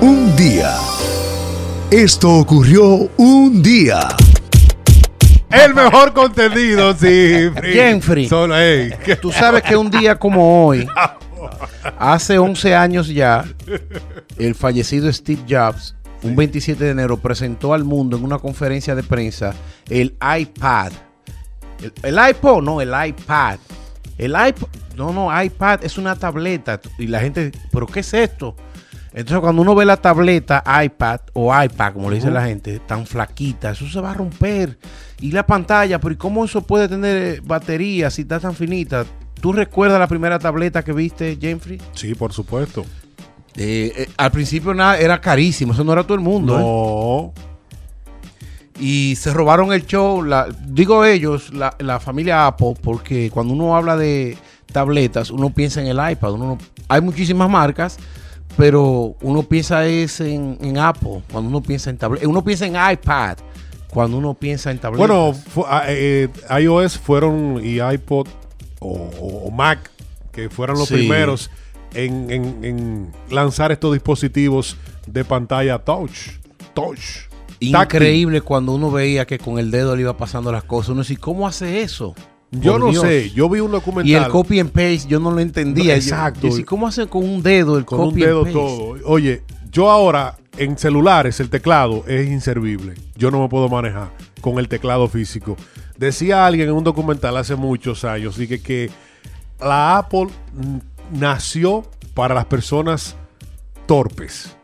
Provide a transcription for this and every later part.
Un día. Esto ocurrió un día. El mejor contenido, sí. Jenfrey. Solo, ey, que- Tú sabes que un día como hoy, hace 11 años ya, el fallecido Steve Jobs, un 27 de enero, presentó al mundo en una conferencia de prensa el iPad. El, el iPod, no, el iPad. El iPod, no, no, iPad es una tableta. Y la gente, ¿pero qué es esto? Entonces, cuando uno ve la tableta iPad o iPad, como le dice la gente, tan flaquita, eso se va a romper. Y la pantalla, pero ¿y cómo eso puede tener eh, batería si está tan finita? ¿Tú recuerdas la primera tableta que viste, Jeffrey? Sí, por supuesto. Eh, eh, al principio nada, era carísimo, eso no era todo el mundo. ¿eh? No. Y se robaron el show, la- digo ellos, la, la familia Apple, porque cuando uno habla de tabletas, uno piensa en el iPad. Uno no- hay muchísimas marcas, pero uno piensa es en, en Apple, cuando uno piensa en tabletas. Uno piensa en iPad, cuando uno piensa en tabletas. Bueno, ah, eh, iOS fueron y iPod o, Mac, que fueron los Sí. primeros en, en- en lanzar estos dispositivos de pantalla touch. Touch. táctil. Increíble cuando uno veía que con el dedo le iba pasando las cosas. Uno decía, ¿cómo hace eso? Yo Por no Dios. sé, yo vi un documental. Y el copy and paste yo no lo entendía. No, Yo- exacto. yo decía, ¿Cómo hace con un dedo el con un dedo and paste? todo. Oye, yo ahora en celulares el teclado es inservible. Yo no me puedo manejar con el teclado físico. Decía alguien en un documental hace muchos años dije que la Apple nació para las personas torpes.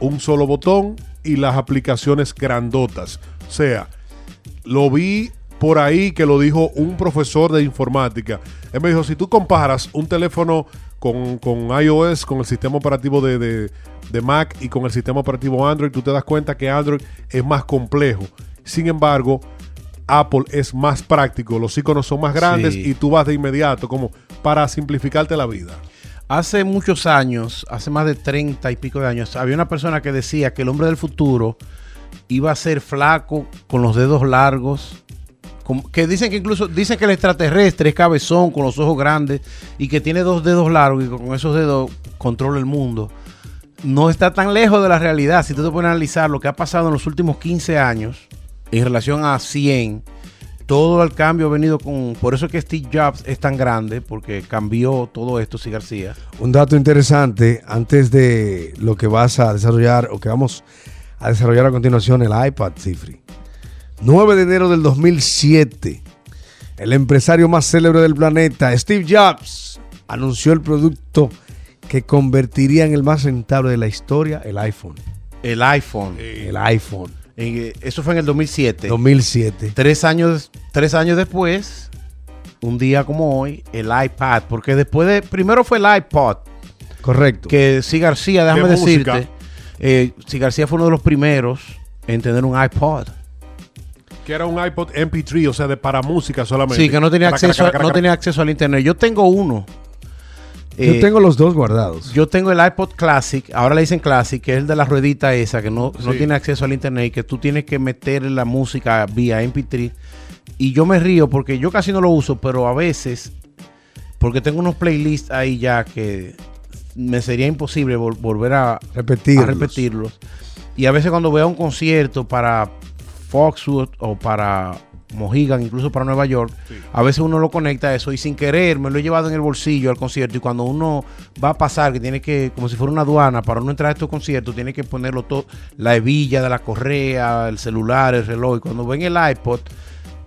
Un solo botón y las aplicaciones grandotas. O sea, lo vi por ahí que lo dijo un profesor de informática. Él me dijo, si tú comparas un teléfono con, con iOS, con el sistema operativo de, de- de Mac y con el sistema operativo Android, tú te das cuenta que Android es más complejo. Sin embargo, Apple es más práctico, los iconos son más grandes Sí. y tú vas de inmediato como para simplificarte la vida. Hace muchos años, hace más de 30 y pico de años, había una persona que decía que el hombre del futuro iba a ser flaco, con los dedos largos. Que dicen que incluso dicen que el extraterrestre es cabezón, con los ojos grandes y que tiene dos dedos largos y con esos dedos controla el mundo. No está tan lejos de la realidad. Si tú te pones a analizar lo que ha pasado en los últimos 15 años en relación a 100, todo el cambio ha venido con. Por eso es que Steve Jobs es tan grande, porque cambió todo esto, sí, García. Un dato interesante antes de lo que vas a desarrollar o que vamos a desarrollar a continuación, el iPad, Cifri. 9 de enero del 2007, el empresario más célebre del planeta, Steve Jobs, anunció el producto que convertiría en el más rentable de la historia, el iPhone. El iPhone. El iPhone. Eh, eso fue en el 2007. 2007. Tres años, tres años después, un día como hoy, el iPad. Porque después de. Primero fue el iPod. Correcto. Que sí, García, déjame decirte. Eh, sí, García fue uno de los primeros en tener un iPod. Que era un iPod MP3, o sea, de para música solamente. Sí, que no tenía acceso, no tenía acceso al internet. Yo tengo uno. Yo Eh, tengo los dos guardados. Yo tengo el iPod Classic, ahora le dicen Classic, que es el de la ruedita esa, que no, no tiene acceso al internet, que tú tienes que meter la música vía MP3. Y yo me río porque yo casi no lo uso, pero a veces, porque tengo unos playlists ahí ya que me sería imposible vol- volver a, Repetirlos. a repetirlos. Y a veces cuando voy a un concierto para Foxwood o para Mohegan, incluso para Nueva York, a veces uno lo conecta a eso y sin querer me lo he llevado en el bolsillo al concierto y cuando uno va a pasar, que tiene que, como si fuera una aduana, para uno entrar a estos conciertos, tiene que ponerlo todo, la hebilla de la correa, el celular, el reloj. Y cuando ven el iPod,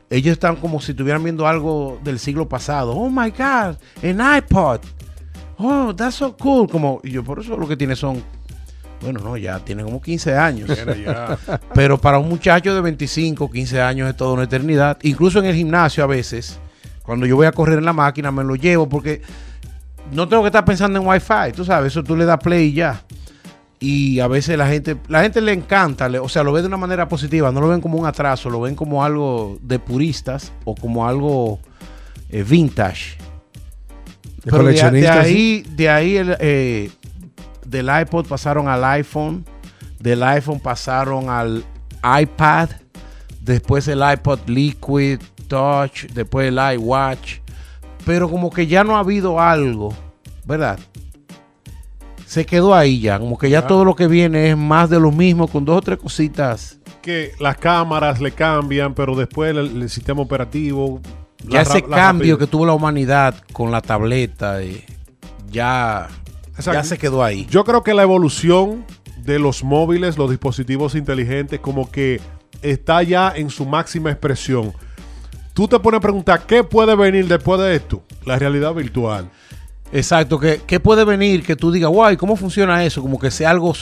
ellos están como si estuvieran viendo algo del siglo pasado. Oh my God, an iPod. Oh, that's so cool. Como, y yo por eso lo que tiene son, bueno, no, ya tiene como 15 años. Pero para un muchacho de 25, 15 años es toda una eternidad. Incluso en el gimnasio a veces, cuando yo voy a correr en la máquina, me lo llevo porque no tengo que estar pensando en Wi-Fi. Tú sabes, eso tú le das play y ya. Y a veces la gente, la gente le encanta, le- o sea, lo ve de una manera positiva, no lo ven como un atraso, lo ven como algo de puristas o como algo eh, vintage. De Pero de, ahí, de ahí el, eh, del iPod pasaron al iPhone, del iPhone pasaron al iPad, después el iPod Liquid Touch, después el iWatch, pero como que ya no ha habido algo, ¿verdad? se quedó ahí ya. Como que ya todo lo que viene es más de lo mismo, con dos o tres cositas. Que las cámaras le cambian, pero después el, el sistema operativo. Ya ese cambio que tuvo la humanidad con la tableta, eh, ya, Exacto. ya se quedó ahí. Yo creo que la evolución de los móviles, los dispositivos inteligentes, como que está ya en su máxima expresión. Tú te pones a preguntar, ¿qué puede venir después de esto? La realidad virtual. Exacto, que, que puede venir que tú digas, guay, ¿cómo funciona eso? Como que sea algo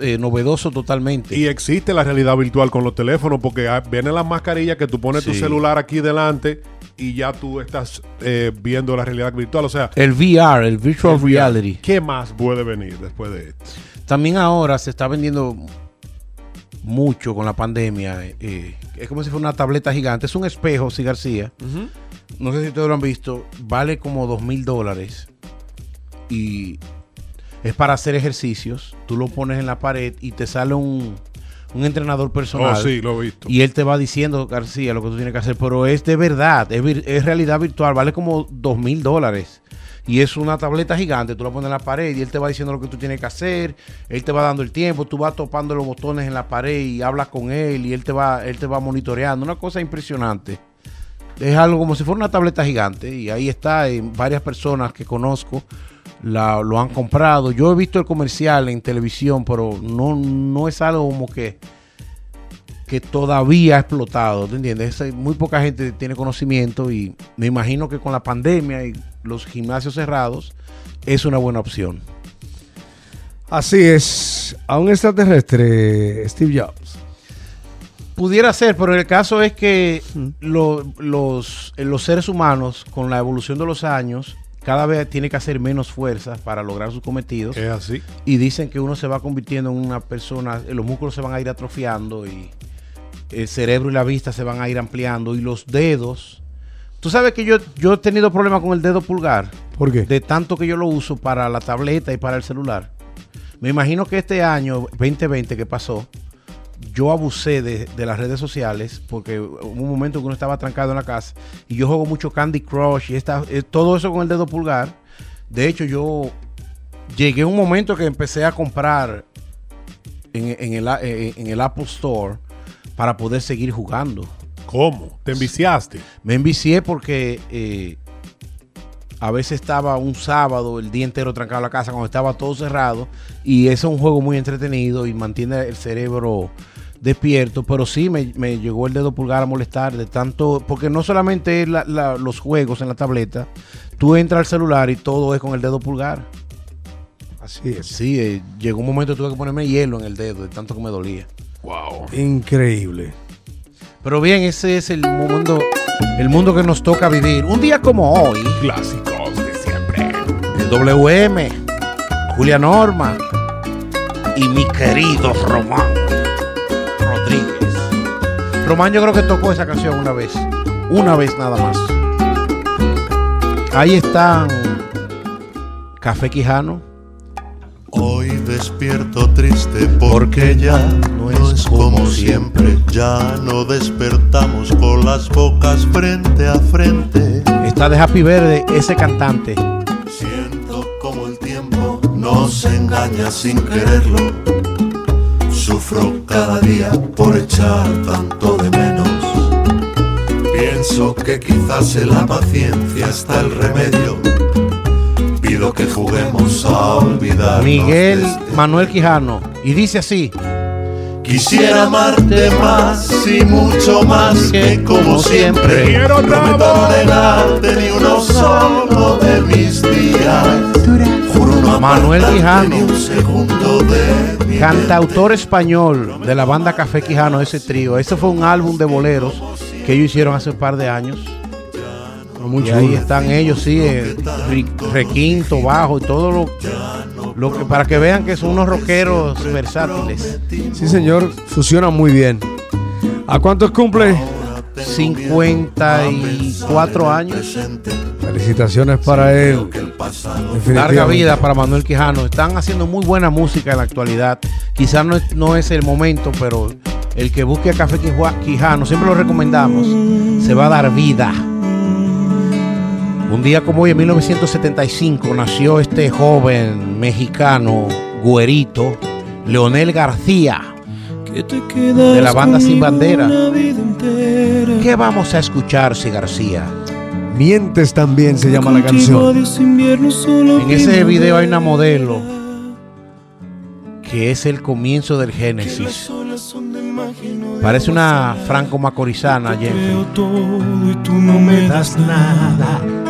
eh, novedoso totalmente. Y existe la realidad virtual con los teléfonos porque vienen las mascarillas que tú pones tu celular aquí delante y ya tú estás eh, viendo la realidad virtual. O sea, el VR, el Virtual el VR. Reality. ¿Qué más puede venir después de esto? También ahora se está vendiendo mucho con la pandemia. eh, es como si fuera una tableta gigante. Es un espejo, sí, García. No sé si ustedes lo han visto. Vale como dos mil dólares. Y es para hacer ejercicios. Tú lo pones en la pared y te sale un, un entrenador personal. Oh, sí, lo he visto. Y él te va diciendo, García, lo que tú tienes que hacer. Pero es de verdad, es, vir- es realidad virtual, vale como dos mil dólares. Y es una tableta gigante, tú la pones en la pared y él te va diciendo lo que tú tienes que hacer, él te va dando el tiempo, tú vas topando los botones en la pared y hablas con él y él te va, él te va monitoreando. Una cosa impresionante. Es algo como si fuera una tableta gigante y ahí está, en varias personas que conozco la- lo han comprado. Yo he visto el comercial en televisión, pero no, no es algo como que que todavía ha explotado, ¿te entiendes? Es- muy poca gente tiene conocimiento y me imagino que con la pandemia y los gimnasios cerrados es una buena opción. Así es. A un extraterrestre, Steve Jobs. Pudiera ser, pero el caso es que lo- los, eh, los seres humanos, con la evolución de los años, cada vez tiene que hacer menos fuerza para lograr sus cometidos. Es así. Y dicen que uno se va convirtiendo en una persona, los músculos se van a ir atrofiando y el cerebro y la vista se van a ir ampliando y los dedos. Tú sabes que yo, yo he tenido problemas con el dedo pulgar, ¿Por qué? de tanto que yo lo uso para la tableta y para el celular. Me imagino que este año 2020 que pasó, yo abusé de, de las redes sociales porque hubo un momento que uno estaba trancado en la casa y yo juego mucho Candy Crush y esta, eh, todo eso con el dedo pulgar. De hecho, yo llegué a un momento que empecé a comprar en, en el, en el Apple Store para poder seguir jugando. ¿Cómo? ¿Te enviciaste? Me envicié porque eh, a veces estaba un sábado el día entero trancado en la casa cuando estaba todo cerrado y es un juego muy entretenido y mantiene el cerebro despierto, pero sí me, me llegó el dedo pulgar a molestar de tanto, porque no solamente es la- la- los juegos en la tableta, tú entras al celular y todo es con el dedo pulgar. Así es. Sí, eh, llegó un momento que tuve que ponerme hielo en el dedo de tanto que me dolía. Wow. Increíble. Pero bien, ese es el mundo, el mundo que nos toca vivir. Un día como hoy, Clásicos de siempre. el WM, Julia Norma y mi querido Román Rodríguez. Román yo creo que tocó esa canción una vez, una vez nada más. Ahí están Café Quijano, despierto triste porque ya no es como siempre. Ya no despertamos con las bocas frente a frente. está de Happy Verde, ese cantante. Siento como el tiempo nos engaña sin quererlo. Sufro cada día por echar tanto de menos. Pienso que quizás en la paciencia está el remedio. Que juguemos a olvidar. Miguel Manuel Quijano. Y dice así. Quisiera amarte más y mucho más que como siempre. Quiero Prometo no negarte ni uno solo de mis días. Juro no Manuel Quijano. ni un segundo de mi Cantautor español de la banda Café Quijano, ese trío. Ese fue un álbum de boleros que ellos hicieron hace un par de años. Muy Y ahí están ellos, sí, eh, requinto, bajo y todo lo, lo que para que vean que son unos rockeros versátiles. Sí, señor. Funciona muy bien. ¿A cuántos cumple? 54 años. Felicitaciones para él. Larga vida para Manuel Quijano. Están haciendo muy buena música en la actualidad. Quizás no es, no es el momento, pero el que busque a Café Quijano, siempre lo recomendamos, se va a dar vida. Un día como hoy, en 1975, nació este joven mexicano, güerito, Leonel García, de la banda Sin Bandera. ¿Qué vamos a escuchar, si García? Mientes también se llama la canción. En ese video hay una modelo que es el comienzo del Génesis. Parece una franco macorizana, Jennifer. y tú no me das nada.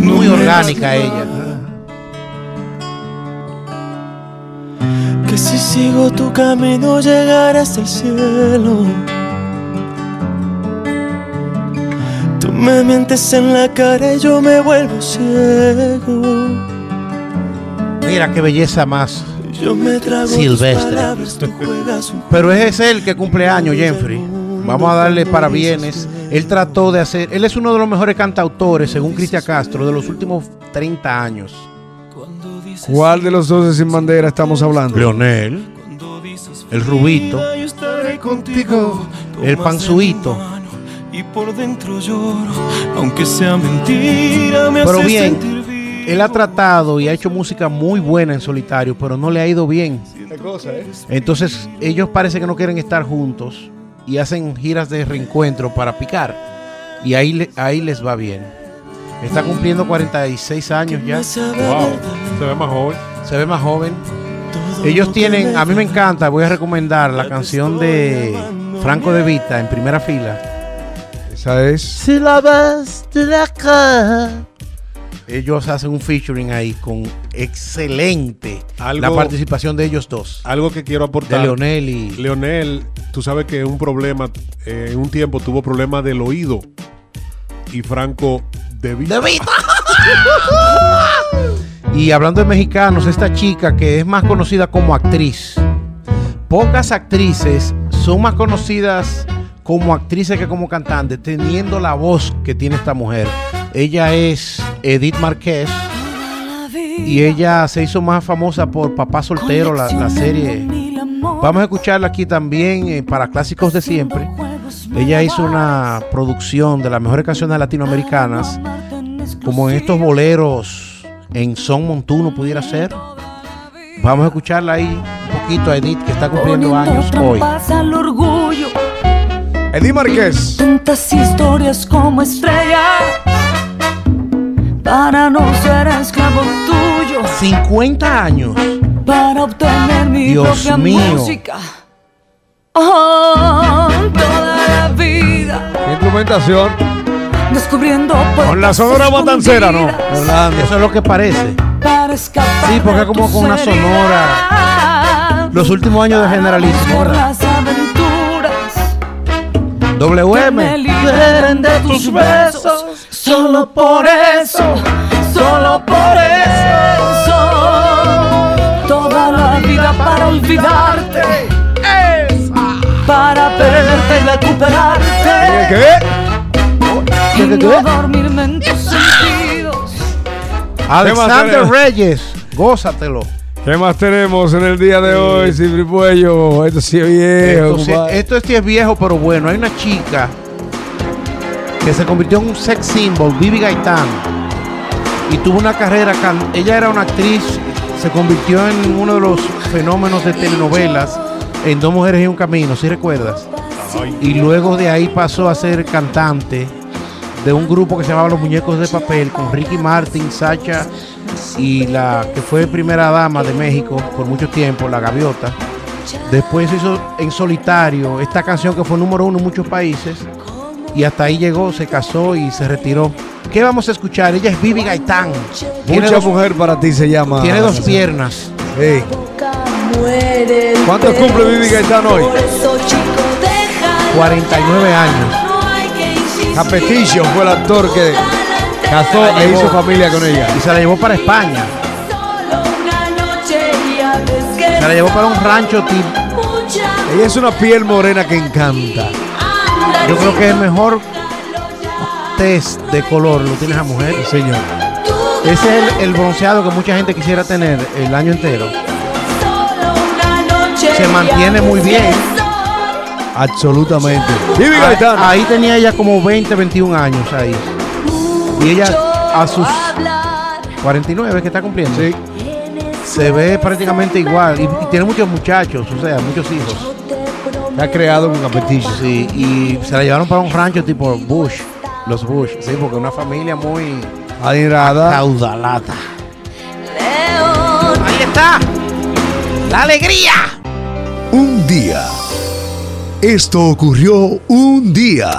No Muy orgánica ella. Que si sigo tu camino llegarás al cielo. Tú me mientes en la cara y yo me vuelvo ciego. Mira qué belleza más. Yo me trago Silvestre. palabras, tú juegas un Pero es él que cumple años, Jeffrey. Vamos a darle parabienes. Él trató de hacer. Él es uno de los mejores cantautores, según Cristian Castro, de los últimos 30 años. ¿Cuál de los dos sin bandera estamos hablando? Leonel, el Rubito, contigo. el Panzuito. Y por dentro lloro, aunque sea mentira, me Pero bien, él ha tratado y ha hecho música muy buena en solitario, pero no le ha ido bien. Entonces, ellos parece que no quieren estar juntos y hacen giras de reencuentro para picar. Y ahí, le- ahí les va bien. Está cumpliendo 46 años ya. Wow, se ve más joven. Se ve más joven. Ellos tienen, a mí me encanta, voy a recomendar la canción de Franco de Vita en primera fila. Esa es. Si la ves de acá. Ellos hacen un featuring ahí con excelente Algo- la participación de ellos dos. Algo que quiero De aportar. Leonel y Leonel, tú sabes que un problema, eh, en un tiempo tuvo problemas del oído. Y Franco de Vita. de Vita. y hablando de mexicanos, esta chica que es más conocida como actriz. Pocas actrices son más conocidas como actrices que como cantante, teniendo la voz que tiene esta mujer. Ella es Edith Márquez y ella se hizo más famosa por Papá Soltero, la, la serie. Vamos a escucharla aquí también eh, para clásicos de siempre. Ella hizo una producción de las mejores canciones latinoamericanas, como en estos boleros en son montuno pudiera ser. Vamos a escucharla ahí un poquito a Edith, que está cumpliendo años hoy. Eddie Márquez. tantas historias como estrella, para no ser esclavo tuyo, 50 años. para obtener mi Dios propia mío. música. Oh, toda la vida Instrumentación. descubriendo Con la sonora matancera, ¿no? Orlando. Eso es lo que parece. Para escapar Sí, porque de como con una heridas. Los últimos años de generalismo, por ¿verdad? las aventuras que WM. me liberen de tus besos. Solo por eso, solo por eso. Toda la vida para olvidarte. Para perderte y recuperarte. ¿Qué? Y no dormirme en tus sentidos. Alexander? Reyes, gózatelo. ¿Qué más tenemos en el día de hoy, Cifri Puello? Esto sí es viejo. Esto, sí- esto sí es viejo, pero bueno. Hay una chica que se convirtió en un sex symbol, Vivi Gaitán, y tuvo una carrera. Ella era una actriz, se convirtió en uno de los fenómenos de telenovelas en Dos Mujeres y un Camino, si recuerdas. Y luego de ahí pasó a ser cantante de un grupo que se llamaba Los Muñecos de Papel con Ricky Martin, Sacha y la que fue primera dama de México por mucho tiempo, La Gaviota. Después hizo en solitario esta canción que fue número uno en muchos países y hasta ahí llegó, se casó y se retiró. ¿Qué vamos a escuchar? Ella es Vivi Gaitán. Mucha dos, mujer para ti se llama. tiene dos piernas. Ey, ¿Cuántos cumple Vivi Gaitán hoy? 49 años. Capetillo fue el actor que casó e llevó. hizo familia con ella. Y se la llevó para España. Se la llevó para un rancho tipo. Ella es una piel morena que encanta. Yo creo que el mejor test de color lo tiene esa mujer. Señor. Ese es el, el bronceado que mucha gente quisiera tener el año entero. Se mantiene muy bien. Absolutamente. Ahí, tenía ella como 20, 21 años ahí. Y ella a sus 49 que está cumpliendo. Sí. Se ve prácticamente igual. Y, y tiene muchos muchachos, o sea, muchos hijos. Se ha creado un apetito. Sí, y se la llevaron para un rancho tipo Bush. Los Bush, sí, porque una familia muy Adinerada. caudalata. Ahí está. La alegría. Un día. Esto ocurrió un día.